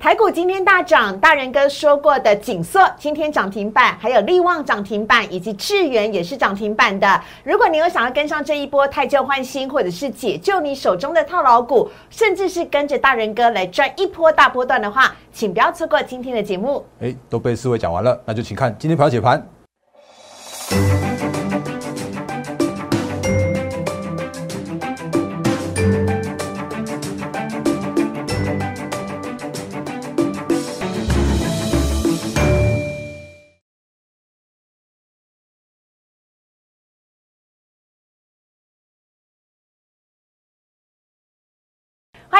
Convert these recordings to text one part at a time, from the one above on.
台股今天大涨，大人哥说过的锦硕今天涨停板，还有力旺涨停板，以及智源也是涨停板的。如果你有想要跟上这一波太旧换新，或者是解救你手中的套牢股，甚至是跟着大人哥来赚一波大波段的话，请不要错过今天的节目。哎，都被四位讲完了，那就请看今天盘解盘。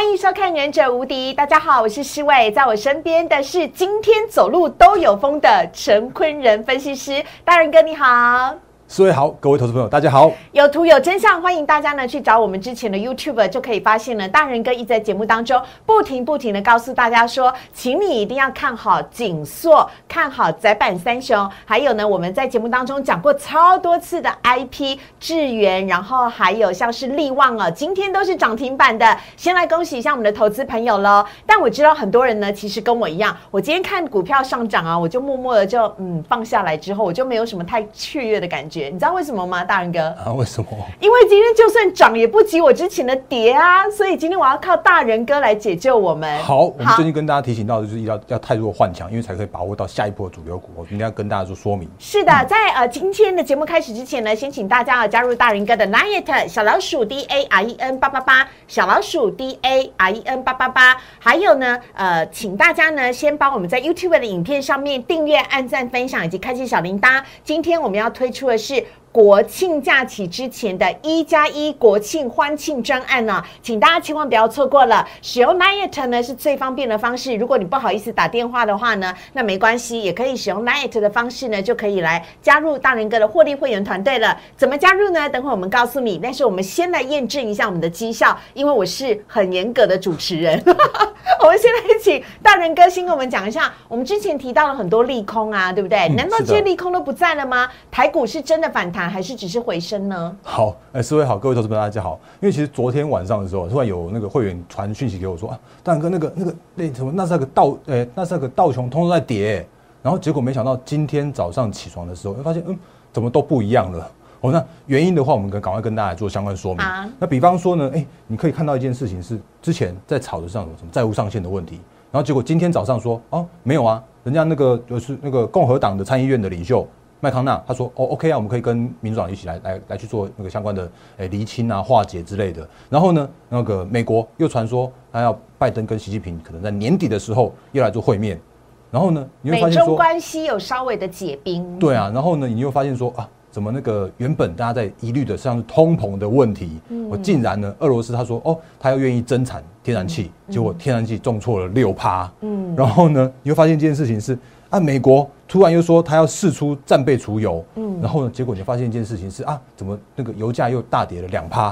欢迎收看《忍者无敌》，大家好，我是施伟，在我身边的是今天走路都有风的陈坤仁分析师，大仁哥你好。四位好，各位投资朋友，大家好。有图有真相，欢迎大家呢去找我们之前的 YouTube，就可以发现呢，大人哥一直在节目当中不停不停的告诉大家说，请你一定要看好锦硕，看好窄板三雄，还有呢，我们在节目当中讲过超多次的 IP 智源，然后还有像是力旺啊，今天都是涨停板的。先来恭喜一下我们的投资朋友喽。但我知道很多人呢，其实跟我一样，我今天看股票上涨啊，我就默默的就嗯放下来之后，我就没有什么太雀跃的感觉。你知道为什么吗，大人哥？啊，为什么？因为今天就算涨也不及我之前的跌啊，所以今天我要靠大人哥来解救我们。好，我们最近跟大家提醒到的就是要要太弱换强，因为才可以把握到下一波主流股。我今天要跟大家做说明。是的，在呃今天的节目开始之前呢，先请大家要加入大人哥的 Night 小老鼠 D A R E N 八八八小老鼠 D A R E N 八八八，还有呢，呃，请大家呢先帮我们在 YouTube 的影片上面订阅、按赞、分享以及开启小铃铛。今天我们要推出的是。是国庆假期之前的一加一国庆欢庆专案呢，请大家千万不要错过了。使用 Night 呢是最方便的方式。如果你不好意思打电话的话呢，那没关系，也可以使用 Night 的方式呢，就可以来加入大人哥的获利会员团队了。怎么加入呢？等会我们告诉你。但是我们先来验证一下我们的绩效，因为我是很严格的主持人。我们先来请大人哥先跟我们讲一下，我们之前提到了很多利空啊，对不对？难道这些利空都不在了吗？台股是真的反弹，还是只是回升呢？好，哎，四位好，各位投资朋友大家好。因为其实昨天晚上的时候，突然有那个会员传讯息给我说啊，大人哥，那个那个那什么，那是那个道，哎，那是那个道琼通通在跌，然后结果没想到今天早上起床的时候，发现嗯，怎么都不一样了。哦，那原因的话，我们赶赶快跟大家做相关说明。那比方说呢，哎，你可以看到一件事情是，之前在炒的上什么债务上限的问题，然后结果今天早上说，哦，没有啊，人家那个就是那个共和党的参议院的领袖麦康纳，他说，哦，OK 啊，我们可以跟民主党一起来来来去做那个相关的诶厘清啊、化解之类的。然后呢，那个美国又传说，他要拜登跟习近平可能在年底的时候又来做会面。然后呢，你会发现说关系有稍微的解冰。对啊，然后呢，你又发现说啊。怎么那个原本大家在疑虑的像是通膨的问题，我竟然呢，俄罗斯他说哦，他要愿意增产天然气，结果天然气重挫了六趴，嗯，然后呢，你会发现这件事情是啊，美国突然又说他要试出战备储油，嗯，然后呢，结果你发现一件事情是啊，怎么那个油价又大跌了两趴，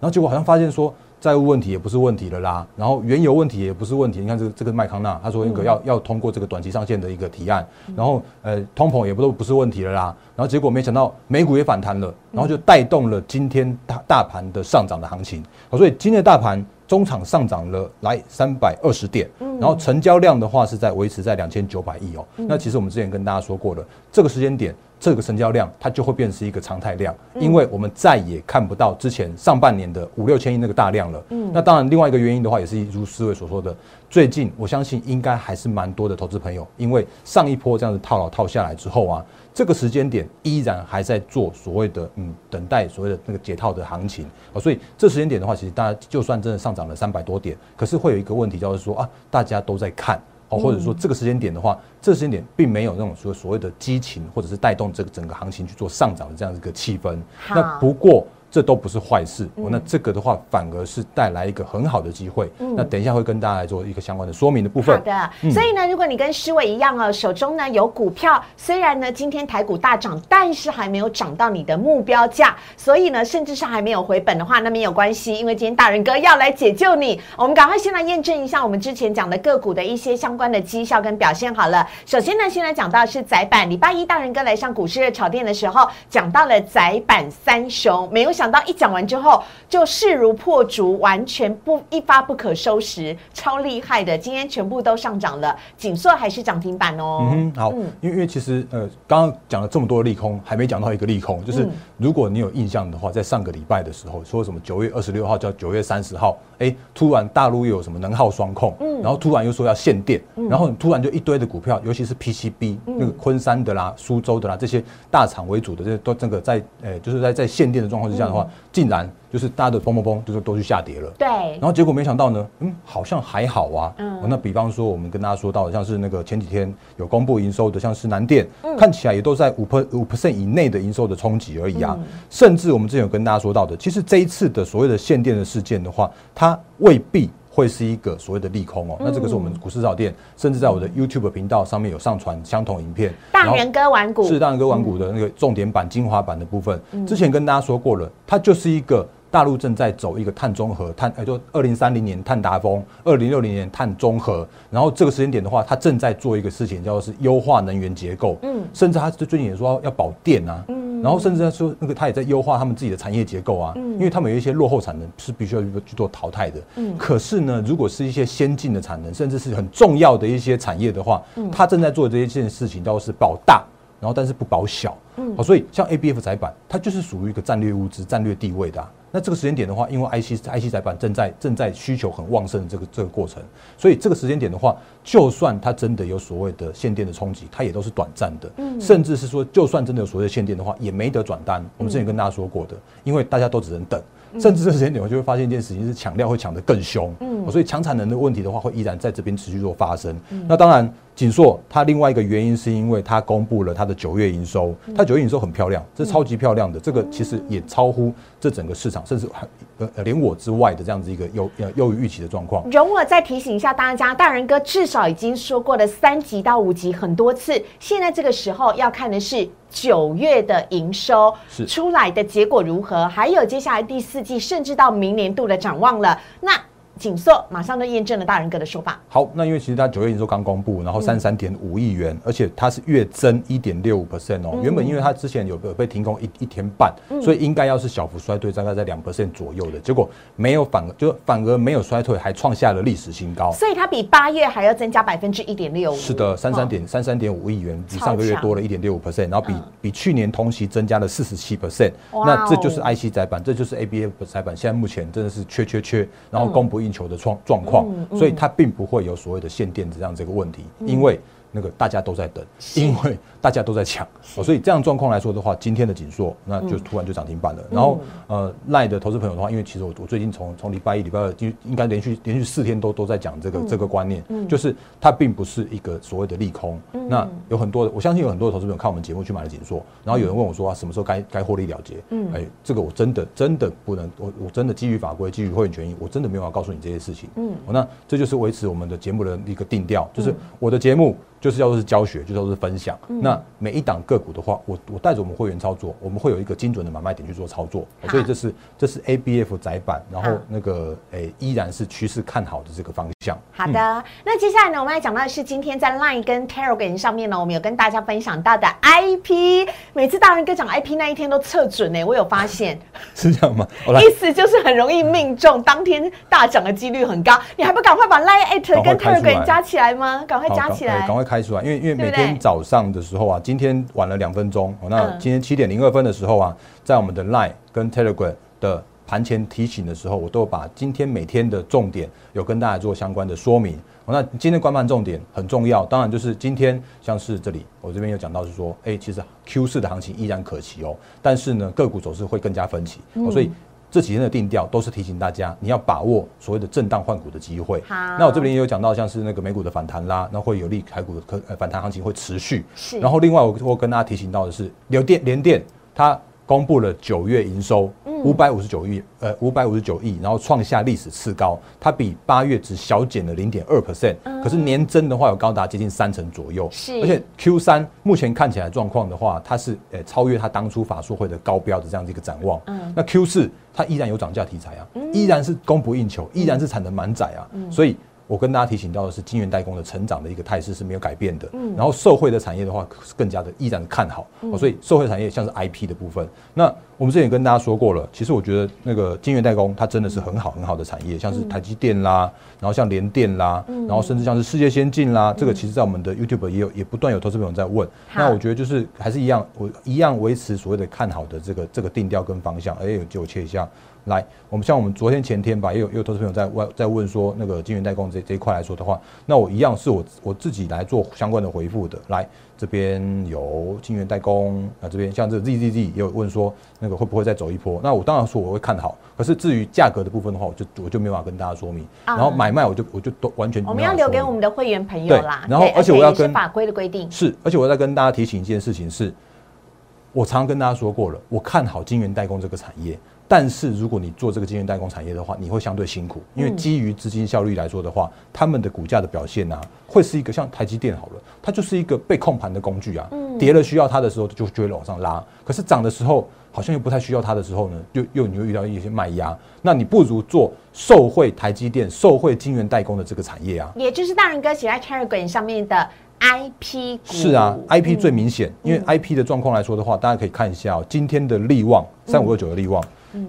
然后结果好像发现说。债务问题也不是问题了啦，然后原油问题也不是问题。你看这个这个麦康纳，他说一个要要通过这个短期上限的一个提案，然后呃通膨也不都不是问题了啦，然后结果没想到美股也反弹了，然后就带动了今天大大盘的上涨的行情。所以今天的大盘中场上涨了来三百二十点，然后成交量的话是在维持在两千九百亿哦。那其实我们之前跟大家说过了，这个时间点。这个成交量它就会变成一个常态量，因为我们再也看不到之前上半年的五六千亿那个大量了。嗯，那当然另外一个原因的话，也是如思维所说的，最近我相信应该还是蛮多的投资朋友，因为上一波这样子套牢套下来之后啊，这个时间点依然还在做所谓的嗯等待所谓的那个解套的行情啊，所以这时间点的话，其实大家就算真的上涨了三百多点，可是会有一个问题，就是说啊，大家都在看。哦，或者说这个时间点的话，这时间点并没有那种说所谓的激情，或者是带动这个整个行情去做上涨的这样一个气氛。那不过。这都不是坏事，那这个的话反而是带来一个很好的机会。那等一下会跟大家来做一个相关的说明的部分。好的，所以呢，如果你跟施伟一样哦，手中呢有股票，虽然呢今天台股大涨，但是还没有涨到你的目标价，所以呢，甚至是还没有回本的话，那没有关系，因为今天大人哥要来解救你。我们赶快先来验证一下我们之前讲的个股的一些相关的绩效跟表现好了。首先呢，先来讲到是窄板，礼拜一大人哥来上股市热炒店的时候，讲到了窄板三雄，没有想。想到一讲完之后就势如破竹，完全不一发不可收拾，超厉害的！今天全部都上涨了，锦硕还是涨停板哦。嗯，好，因为因为其实呃，刚刚讲了这么多利空，还没讲到一个利空，就是如果你有印象的话，在上个礼拜的时候说什么九月二十六号叫九月三十号，哎，突然大陆又有什么能耗双控，嗯，然后突然又说要限电，然后突然就一堆的股票，尤其是 PCB 那个昆山的啦、苏州的啦这些大厂为主的这些都这个在呃就是在在限电的状况之下的话，竟然。就是大家的嘣嘣嘣，就是都去下跌了。对。然后结果没想到呢，嗯，好像还好啊。嗯。那比方说，我们跟大家说到的，像是那个前几天有公布营收的，像是南电，看起来也都在五 per 五 percent 以内的营收的冲击而已啊。甚至我们之前有跟大家说到的，其实这一次的所谓的限电的事件的话，它未必会是一个所谓的利空哦。那这个是我们股市早店，甚至在我的 YouTube 频道上面有上传相同影片。大人哥玩股是大人哥玩股的那个重点版、精华版的部分。之前跟大家说过了，它就是一个。大陆正在走一个碳中和，碳，也就二零三零年碳达峰，二零六零年碳中和。然后这个时间点的话，它正在做一个事情，叫做是优化能源结构。嗯，甚至它最近也说要保电啊。嗯，然后甚至他说那个它也在优化他们自己的产业结构啊。嗯，因为他们有一些落后产能是必须要去做淘汰的。嗯，可是呢，如果是一些先进的产能，甚至是很重要的一些产业的话，嗯，他正在做这一件事情，叫做是保大，然后但是不保小。嗯，好，所以像 A B F 窄板，它就是属于一个战略物资、战略地位的。那这个时间点的话，因为 IC IC 载板正在正在需求很旺盛的这个这个过程，所以这个时间点的话，就算它真的有所谓的限电的冲击，它也都是短暂的，甚至是说，就算真的有所谓的限电的话，也没得转单。我们之前跟大家说过的，因为大家都只能等。甚至这时间点，我就会发现一件事情是抢料会抢得更凶，嗯，所以抢产能的问题的话，会依然在这边持续做发生。那当然，锦硕它另外一个原因是因为它公布了它的九月营收，它九月营收很漂亮，这超级漂亮的，这个其实也超乎这整个市场，甚至呃连我之外的这样子一个优优于预期的状况。容我再提醒一下大家，大人哥至少已经说过了三级到五级很多次，现在这个时候要看的是。九月的营收出来的结果如何？还有接下来第四季，甚至到明年度的展望了。那。锦硕马上就验证了大人哥的说法。好，那因为其实它九月营收刚公布，然后三十三点五亿元，而且它是月增一点六五 percent 哦。原本因为它之前有有被停工一一天半，所以应该要是小幅衰退，大概在两 percent 左右的。结果没有反，就反而没有衰退，还创下了历史新高。所以它比八月还要增加百分之一点六五。是的，三三点三三点五亿元，比上个月多了一点六五 percent，然后比比去年同期增加了四十七 percent。那这就是 IC 载板，这就是 ABF 载板，现在目前真的是缺缺缺，然后供不应求的状状。况，所以它并不会有所谓的限电这样这个问题，因为那个大家都在等，因为。大家都在抢，所以这样状况来说的话，今天的紧缩那就突然就涨停板了。然后呃，赖的投资朋友的话，因为其实我我最近从从礼拜一、礼拜二就应该连续连续四天都都在讲这个这个观念，就是它并不是一个所谓的利空。那有很多的，我相信有很多的投资朋友看我们节目去买了紧缩，然后有人问我说啊，什么时候该该获利了结？嗯，哎，这个我真的真的不能，我我真的基于法规、基于会员权益，我真的没有办法告诉你这些事情。嗯，那这就是维持我们的节目的一个定调，就是我的节目。就是叫做是教学，就都是分享。那每一档个股的话，我我带着我们会员操作，我们会有一个精准的买卖点去做操作。所以这是这是 A B F 窄板，然后那个诶依然是趋势看好的这个方向。好的，那接下来呢，我们要讲到的是今天在 Line 跟 Telegram 上面呢，我们有跟大家分享到的 IP。每次大人哥讲 IP 那一天都测准呢，我有发现 是这样吗？意思就是很容易命中，当天大涨的几率很高。你还不赶快把 Line at 跟 Telegram 加起来吗？赶快加起来，赶快。开出来，因为因为每天早上的时候啊，今天晚了两分钟，那今天七点零二分的时候啊，在我们的 Line 跟 Telegram 的盘前提醒的时候，我都把今天每天的重点有跟大家做相关的说明。那今天观盘重点很重要，当然就是今天像是这里，我这边有讲到是说，哎，其实 Q 四的行情依然可期哦，但是呢，个股走势会更加分歧，所以。这几天的定调都是提醒大家，你要把握所谓的震荡换股的机会。好，那我这边也有讲到，像是那个美股的反弹啦，那会有利台股的可呃反弹行情会持续。是。然后另外我我跟大家提醒到的是，联电联电它公布了九月营收。五百五十九亿，呃，五百五十九亿，然后创下历史次高，它比八月只小减了零点二 percent，可是年增的话有高达接近三成左右，是，而且 Q 三目前看起来状况的话，它是呃超越它当初法说会的高标的这样的一个展望，嗯，那 Q 四它依然有涨价题材啊，依然是供不应求，依然是产能满载啊，所以我跟大家提醒到的是，晶圆代工的成长的一个态势是没有改变的。嗯，然后社会的产业的话，是更加的依然看好。哦，所以社会产业像是 IP 的部分。那我们之前也跟大家说过了，其实我觉得那个晶圆代工它真的是很好很好的产业，像是台积电啦，然后像联电啦，然后甚至像是世界先进啦，这个其实在我们的 YouTube 也有也不断有投资朋友在问。那我觉得就是还是一样，我一样维持所谓的看好的这个这个定调跟方向。哎，就切一下。来，我们像我们昨天前天吧，也有也有投资朋友在问在问说，那个晶圆代工这这一块来说的话，那我一样是我我自己来做相关的回复的。来，这边有晶圆代工，啊这边像这个 Z Z Z 也有问说，那个会不会再走一波？那我当然说我会看好，可是至于价格的部分的话，我就我就没办法跟大家说明。然后买卖我就我就都完全我们要留给我们的会员朋友啦。然后而且我要跟法规的规定是，而且我在跟大家提醒一件事情是，我常常跟大家说过了，我看好晶圆代工这个产业。但是如果你做这个晶圆代工产业的话，你会相对辛苦，因为基于资金效率来说的话，他们的股价的表现呢，会是一个像台积电好了，它就是一个被控盘的工具啊，跌了需要它的时候就就会往上拉，可是涨的时候好像又不太需要它的时候呢，又又你会遇到一些卖压，那你不如做受惠台积电、受惠晶圆代工的这个产业啊，也就是大人哥写在 Telegram 上面的 IP 股，是啊，IP 最明显，因为 IP 的状况来说的话，大家可以看一下哦，今天的利旺三五二九的利旺。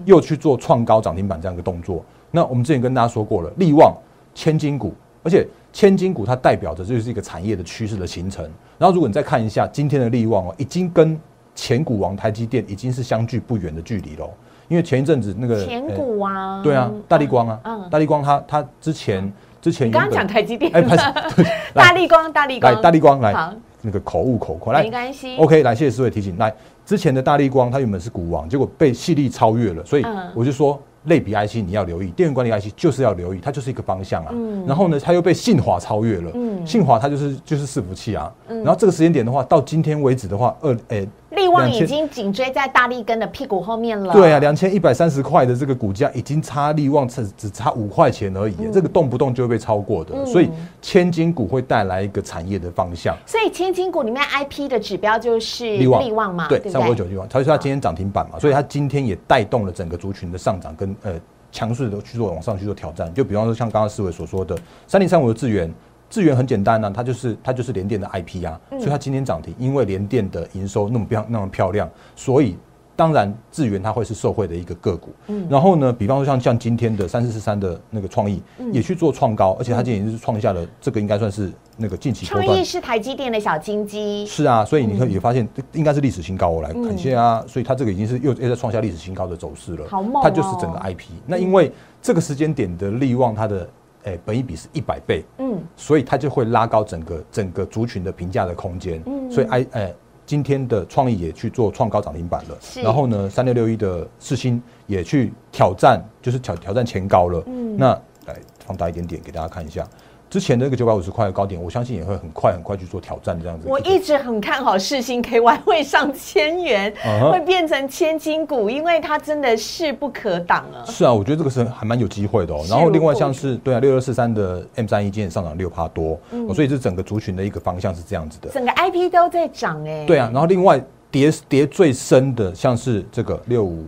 又去做创高涨停板这样一个动作，那我们之前跟大家说过了，力旺千金股，而且千金股它代表着就是一个产业的趋势的形成。然后如果你再看一下今天的力旺哦，已经跟前股王台积电已经是相距不远的距离喽。因为前一阵子那个前股啊，对啊，大力光啊，嗯，大力光它它之前之前刚刚讲台积电，哎，大力光大力光。来大力光来，那个口误口快来，没关系，OK，来谢谢四位提醒来。之前的大力光，它原本是股王，结果被细力超越了，所以我就说类比 IC 你要留意，电源管理 IC 就是要留意，它就是一个方向啊。然后呢，它又被信华超越了，信华它就是就是伺服器啊。然后这个时间点的话，到今天为止的话，二诶。利旺已经紧追在大力根的屁股后面了。对啊，两千一百三十块的这个股价已经差利旺只只差五块钱而已，这个动不动就会被超过的。所以千金股会带来一个产业的方向。所以千金股里面 IP 的指标就是利旺利旺嘛，对，三五九利旺，它是它今天涨停板嘛，所以它今天也带动了整个族群的上涨跟呃强势的去做往上去做挑战。就比方说像刚刚思维所说的三零三五的智源。智源很简单呢，它就是它就是联电的 IP 啊，所以它今天涨停，因为联电的营收那么漂那么漂亮，所以当然智源它会是受惠的一个个股。嗯，然后呢，比方说像像今天的三四四三的那个创意也去做创高，而且它今天也是创下了这个应该算是那个近期创意是台积电的小金鸡。是啊，所以你看也发现应该是历史新高，我来感谢啊，所以它这个已经是又又在创下历史新高的走势了。好猛它就是整个 IP。那因为这个时间点的利旺它的。哎，本一比是一百倍，嗯，所以它就会拉高整个整个族群的评价的空间，嗯，所以 I 哎，今天的创意也去做创高涨停板了，然后呢，三六六一的四星也去挑战，就是挑挑战前高了，嗯，那来放大一点点给大家看一下。之前那个九百五十块的高点，我相信也会很快很快去做挑战这样子。我一直很看好世星 KY 会上千元，会变成千金股，因为它真的势不可挡啊。是啊，我觉得这个是还蛮有机会的哦。然后另外像是对啊，六二四三的 M 三一今天上涨六趴多，所以这整个族群的一个方向是这样子的。整个 IP 都在涨哎。对啊，然后另外跌跌最深的像是这个六五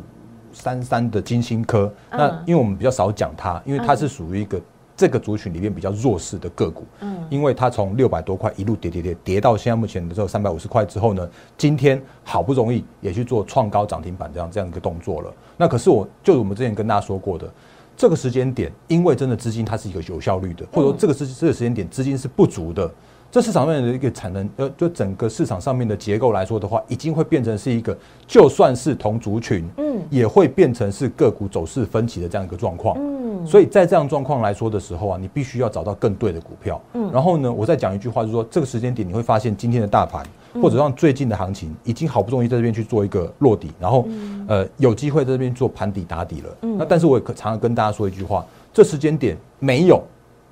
三三的金星科，那因为我们比较少讲它，因为它是属于一个。这个族群里面比较弱势的个股，嗯，因为它从六百多块一路跌跌跌跌到现在目前的时候三百五十块之后呢，今天好不容易也去做创高涨停板这样这样一个动作了。那可是我就我们之前跟大家说过的，这个时间点，因为真的资金它是一个有效率的，或者说这个时这个时间点资金是不足的。这市场上面的一个产能，呃，就整个市场上面的结构来说的话，已经会变成是一个，就算是同族群，嗯，也会变成是个股走势分歧的这样一个状况，嗯，所以在这样状况来说的时候啊，你必须要找到更对的股票，嗯，然后呢，我再讲一句话，就是说这个时间点你会发现今天的大盘，或者让最近的行情，已经好不容易在这边去做一个落底，然后，呃，有机会在这边做盘底打底了，嗯，那但是我也常常跟大家说一句话，这时间点没有。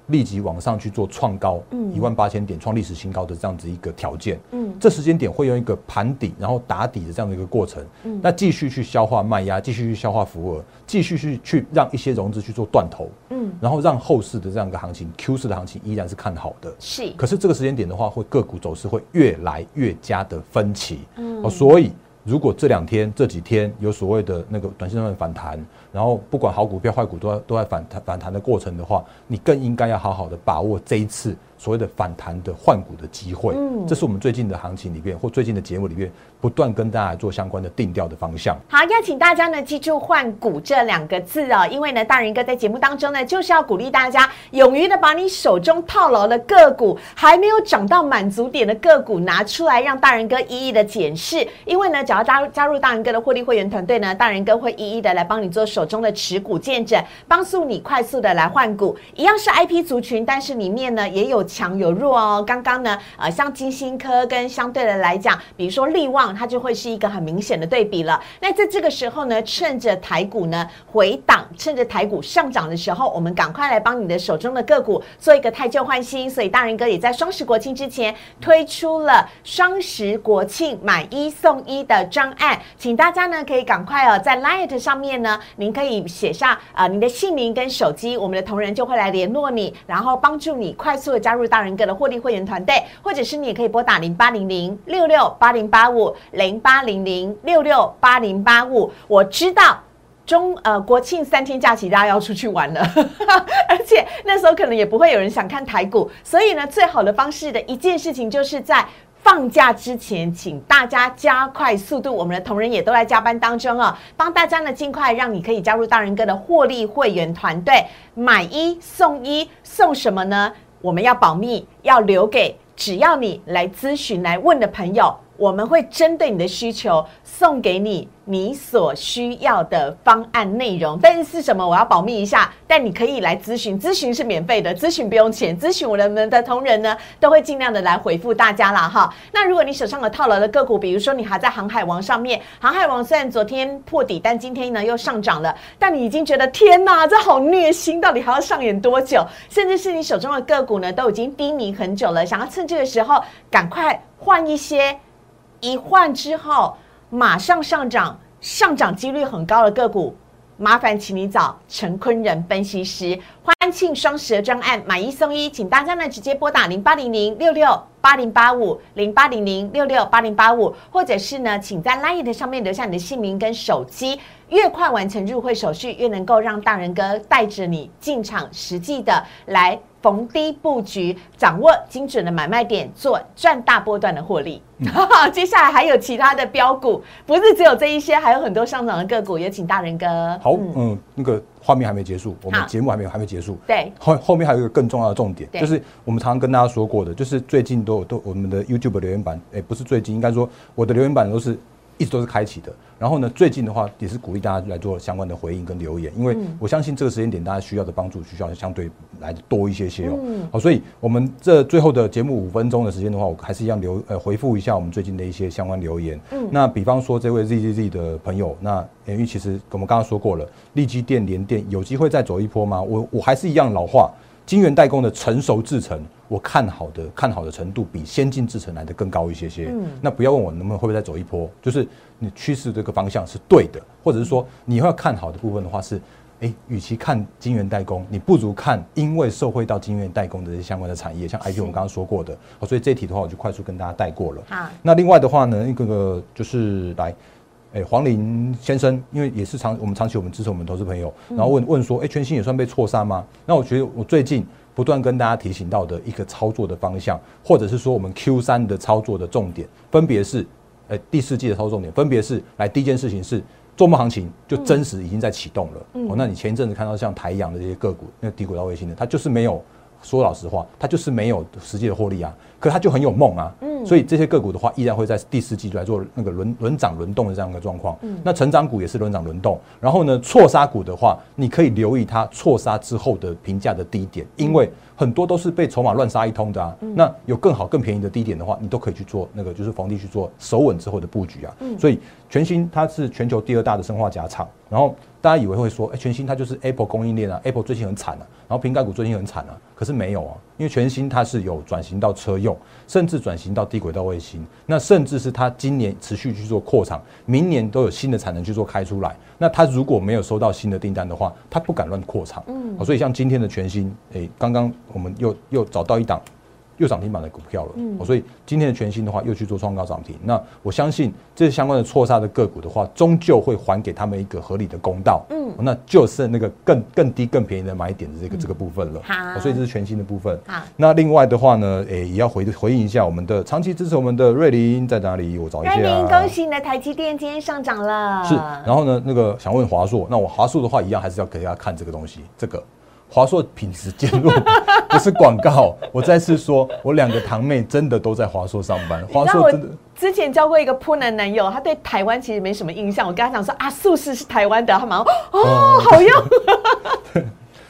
立即往上去做创高，一万八千点创历史新高的这样子一个条件，嗯，这时间点会用一个盘底，然后打底的这样的一个过程，嗯，那继续去消化卖压，继续去消化浮额，继续去去让一些融资去做断头，嗯，然后让后市的这样一个行情，Q 市的行情依然是看好的，是，可是这个时间点的话，会个股走势会越来越加的分歧，嗯，哦，所以。如果这两天这几天有所谓的那个短线上的反弹，然后不管好股票坏股都在都在反弹反弹的过程的话，你更应该要好好的把握这一次所谓的反弹的换股的机会。嗯，这是我们最近的行情里面或最近的节目里面不断跟大家做相关的定调的方向。好，要请大家呢记住“换股”这两个字哦，因为呢，大人哥在节目当中呢就是要鼓励大家勇于的把你手中套牢的个股还没有涨到满足点的个股拿出来，让大人哥一一的检视。因为呢，只要加入加入大人哥的获利会员团队呢，大人哥会一一的来帮你做手中的持股见证，帮助你快速的来换股。一样是 I P 族群，但是里面呢也有强有弱哦。刚刚呢，呃，像金星科跟相对的来讲，比如说利旺，它就会是一个很明显的对比了。那在这个时候呢，趁着台股呢回档，趁着台股上涨的时候，我们赶快来帮你的手中的个股做一个太旧换新。所以大人哥也在双十国庆之前推出了双十国庆买一送一的专案，请大家呢可以赶快哦，在 Light 上面呢，您可以写下啊您的姓名跟手机，我们的同仁就会来联络你，然后帮助你快速的加入入大人哥的获利会员团队，或者是你也可以拨打零八零零六六八零八五零八零零六六八零八五，我知道。中呃国庆三天假期，大家要出去玩了，而且那时候可能也不会有人想看台股，所以呢，最好的方式的一件事情就是在放假之前，请大家加快速度，我们的同仁也都在加班当中啊，帮大家呢尽快让你可以加入大人哥的获利会员团队，买一送一，送什么呢？我们要保密，要留给只要你来咨询来问的朋友，我们会针对你的需求送给你。你所需要的方案内容，但是是什么？我要保密一下。但你可以来咨询，咨询是免费的，咨询不用钱。咨询我们的同仁呢，都会尽量的来回复大家了哈。那如果你手上有套牢的个股，比如说你还在航海王上面，航海王虽然昨天破底，但今天呢又上涨了，但你已经觉得天哪，这好虐心，到底还要上演多久？甚至是你手中的个股呢，都已经低迷很久了，想要趁这个时候赶快换一些，一换之后。马上上涨，上涨几率很高的个股，麻烦请你找陈坤仁分析师。欢庆双十的专案，买一送一，请大家呢直接拨打零八零零六六八零八五零八零零六六八零八五，或者是呢，请在 Line 的上面留下你的姓名跟手机，越快完成入会手续，越能够让大人哥带着你进场，实际的来。逢低布局，掌握精准的买卖点，做赚大波段的获利。接下来还有其他的标股，不是只有这一些，还有很多上涨的个股。也请大人哥。好，嗯，那个画面还没结束，我们节目还没有还没结束。对，后后面还有一个更重要的重点，就是我们常常跟大家说过的，就是最近都有都我们的 YouTube 留言板，哎，不是最近，应该说我的留言板都是。一直都是开启的，然后呢，最近的话也是鼓励大家来做相关的回应跟留言，因为我相信这个时间点大家需要的帮助需要相对来的多一些些哦。好，所以我们这最后的节目五分钟的时间的话，我还是一样留呃回复一下我们最近的一些相关留言。嗯，那比方说这位 Z Z Z 的朋友，那因为其实我们刚刚说过了，利基电联电有机会再走一波吗？我我还是一样老话。晶圆代工的成熟制程，我看好的看好的程度比先进制程来的更高一些些。嗯，那不要问我能不能会不会再走一波，就是你趋势这个方向是对的，或者是说你要看好的部分的话是，哎，与其看晶圆代工，你不如看因为受惠到晶圆代工的这些相关的产业，像 IP 我们刚刚说过的，所以这一题的话我就快速跟大家带过了。好，那另外的话呢，一个个就是来。哎，黄林先生，因为也是长我们长期我们支持我们投资朋友，然后问问说，哎，全新也算被错杀吗？那我觉得我最近不断跟大家提醒到的一个操作的方向，或者是说我们 Q 三的操作的重点，分别是，呃，第四季的操作重点，分别是来第一件事情是周末行情就真实已经在启动了。哦，那你前一阵子看到像台阳的这些个股，那个低轨道卫星的，它就是没有说老实话，它就是没有实际的获利啊。可它就很有梦啊，嗯，所以这些个股的话，依然会在第四季来做那个轮轮涨轮动的这样一个状况。嗯，那成长股也是轮涨轮动。然后呢，错杀股的话，你可以留意它错杀之后的评价的低点，因为很多都是被筹码乱杀一通的啊。那有更好更便宜的低点的话，你都可以去做那个就是房地去做守稳之后的布局啊。嗯，所以全新它是全球第二大的生化甲厂，然后大家以为会说，哎，全新它就是 Apple 供应链啊，Apple 最近很惨啊，然后瓶盖股最近很惨啊，可是没有啊，因为全新它是有转型到车用。甚至转型到低轨道卫星，那甚至是它今年持续去做扩厂，明年都有新的产能去做开出来。那它如果没有收到新的订单的话，它不敢乱扩厂。嗯，所以像今天的全新，诶，刚刚我们又又找到一档又涨停板的股票了。嗯，所以今天的全新的话又去做创高涨停。那我相信这些相关的错杀的个股的话，终究会还给他们一个合理的公道。嗯，那就剩那个更更低更便宜的买点的这个这个部分了。好，所以这是全新的部分。好，那另外的话呢，诶，也要回回应一下我们的长期支持我们的瑞林在哪里？我找一下。瑞林，恭喜你的台积电今天上涨了。是，然后呢，那个想问华硕，那我华硕的话一样还是要给大家看这个东西，这个。华硕品质坚弱，不是广告。我再次说，我两个堂妹真的都在华硕上班。华硕真的，之前交过一个扑男男友，他对台湾其实没什么印象。我跟他讲说啊，素食是台湾的，他马上哦，好用。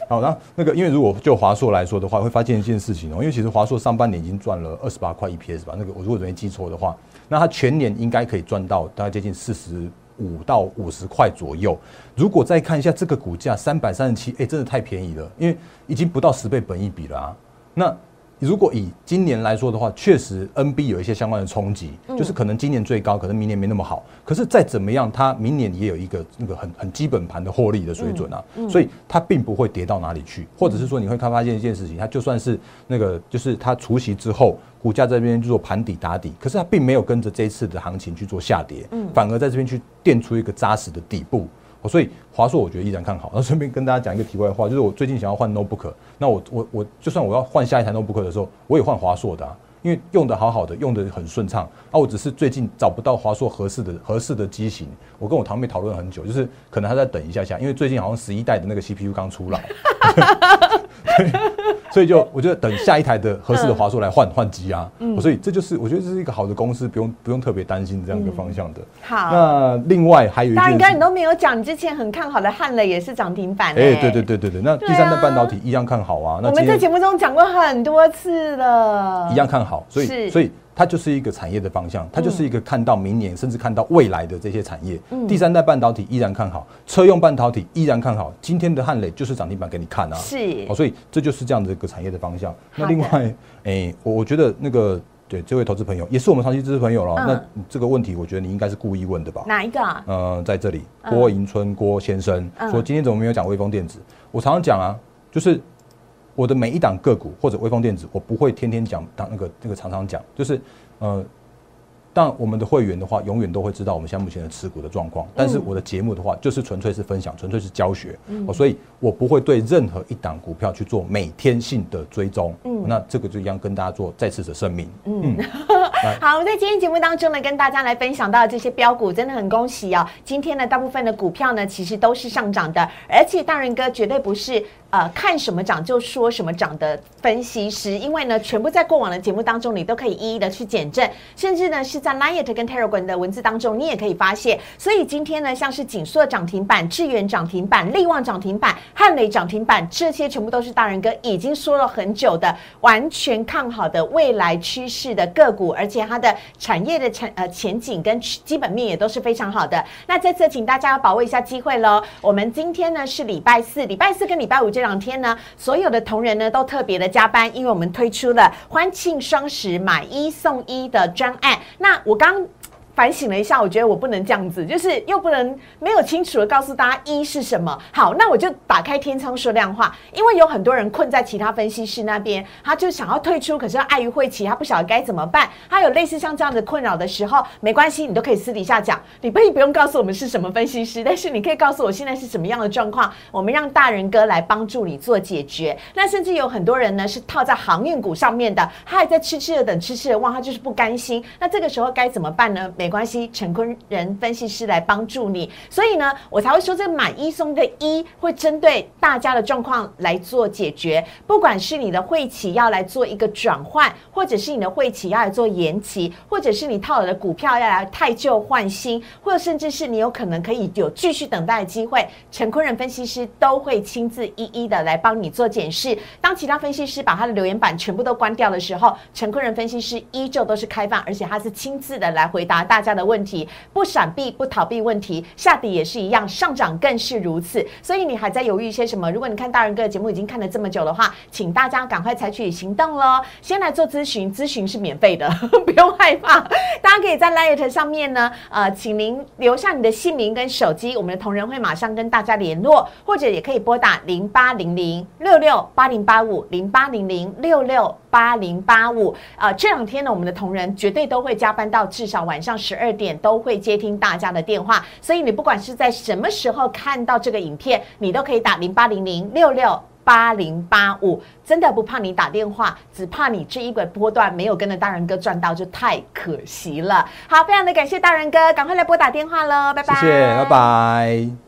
好，那那个，因为如果就华硕来说的话，会发现一件事情哦，因为其实华硕上半年已经赚了二十八块 EPS 吧。那个我如果没记错的话，那它全年应该可以赚到大概接近四十。五到五十块左右，如果再看一下这个股价三百三十七，哎，真的太便宜了，因为已经不到十倍本益比了啊。那如果以今年来说的话，确实 NB 有一些相关的冲击，就是可能今年最高，可能明年没那么好。可是再怎么样，它明年也有一个那个很很基本盘的获利的水准啊，所以它并不会跌到哪里去。或者是说，你会看发现一件事情，它就算是那个就是它除夕之后。股价这边就做盘底打底，可是它并没有跟着这一次的行情去做下跌，嗯，反而在这边去垫出一个扎实的底部，所以华硕我觉得依然看好。那顺便跟大家讲一个题外话，就是我最近想要换 notebook，那我我我就算我要换下一台 notebook 的时候，我也换华硕的，因为用的好好的，用的很顺畅。啊，我只是最近找不到华硕合适的合适的机型，我跟我堂妹讨论很久，就是可能还在等一下下，因为最近好像十一代的那个 CPU 刚出来。所以就我觉得等下一台的合适的华硕来换换机啊，所以这就是我觉得这是一个好的公司，不用不用特别担心这样一个方向的。好，那另外还有一件，大哥你都没有讲，你之前很看好的汉磊也是涨停板。哎，对对对对对，那第三代半导体一样看好啊。我们在节目中讲过很多次了，一样看好，所以所以。它就是一个产业的方向，它就是一个看到明年甚至看到未来的这些产业。第三代半导体依然看好，车用半导体依然看好。今天的汉磊就是涨停板给你看啊，是哦，所以这就是这样的一个产业的方向。那另外，哎，我我觉得那个对这位投资朋友也是我们长期支持朋友了。那这个问题，我觉得你应该是故意问的吧？哪一个？啊呃，在这里，郭迎春郭先生说今天怎么没有讲微风电子？我常常讲啊，就是。我的每一档个股或者微风电子，我不会天天讲，当那个那个常常讲，就是，呃。但我们的会员的话，永远都会知道我们现在目前的持股的状况。但是我的节目的话，就是纯粹是分享，纯粹是教学。嗯，所以我不会对任何一档股票去做每天性的追踪。嗯，那这个就一样跟大家做再次的声明。嗯，好，我们在今天节目当中呢，跟大家来分享到这些标股，真的很恭喜哦。今天呢，大部分的股票呢，其实都是上涨的，而且大仁哥绝对不是呃看什么涨就说什么涨的分析师，因为呢，全部在过往的节目当中，你都可以一一的去检证，甚至呢是在。在 Liet 跟 Telegram 的文字当中，你也可以发现。所以今天呢，像是锦硕涨停板、智源涨停板、力旺涨停板、汉雷涨停板，这些全部都是大人哥已经说了很久的，完全看好的未来趋势的个股，而且它的产业的前呃前景跟基本面也都是非常好的。那这次请大家要把握一下机会喽。我们今天呢是礼拜四，礼拜四跟礼拜五这两天呢，所有的同仁呢都特别的加班，因为我们推出了欢庆双十买一送一的专案。那我刚。反省了一下，我觉得我不能这样子，就是又不能没有清楚的告诉大家一是什么。好，那我就打开天窗说亮话，因为有很多人困在其他分析师那边，他就想要退出，可是碍于晦气，他不晓得该怎么办。他有类似像这样的困扰的时候，没关系，你都可以私底下讲，你可以不用告诉我们是什么分析师，但是你可以告诉我现在是什么样的状况，我们让大人哥来帮助你做解决。那甚至有很多人呢是套在航运股上面的，他还在痴痴的等，痴痴的望，他就是不甘心。那这个时候该怎么办呢？没没关系，陈坤仁分析师来帮助你，所以呢，我才会说这个买一送的一会针对大家的状况来做解决。不管是你的会企要来做一个转换，或者是你的会企要来做延期，或者是你套了的股票要来太旧换新，或者甚至是你有可能可以有继续等待的机会，陈坤仁分析师都会亲自一一的来帮你做检视。当其他分析师把他的留言板全部都关掉的时候，陈坤仁分析师依旧都是开放，而且他是亲自的来回答大大家的问。题不闪避不逃避问题，下底也是一样，上涨更是如此。所以你还在犹豫一些什么？如果你看大人哥的节目已经看了这么久的话，请大家赶快采取行动喽！先来做咨询，咨询是免费的，不用害怕。大家可以在 Light 上面呢，呃，请您留下你的姓名跟手机，我们的同仁会马上跟大家联络，或者也可以拨打零八零零六六八零八五零八零零六六。八零八五。呃，这两天呢，我们的同仁绝对都会加班到至少晚上十二点，都会接听大家的电话。所以你不管是在什么时候看到这个影片，你都可以打零八零零六六八零八五。真的不怕你打电话，只怕你这一个波段没有跟着大人哥赚到，就太可惜了。好，非常的感谢大人哥，赶快来拨打电话喽，拜拜，谢谢，拜拜。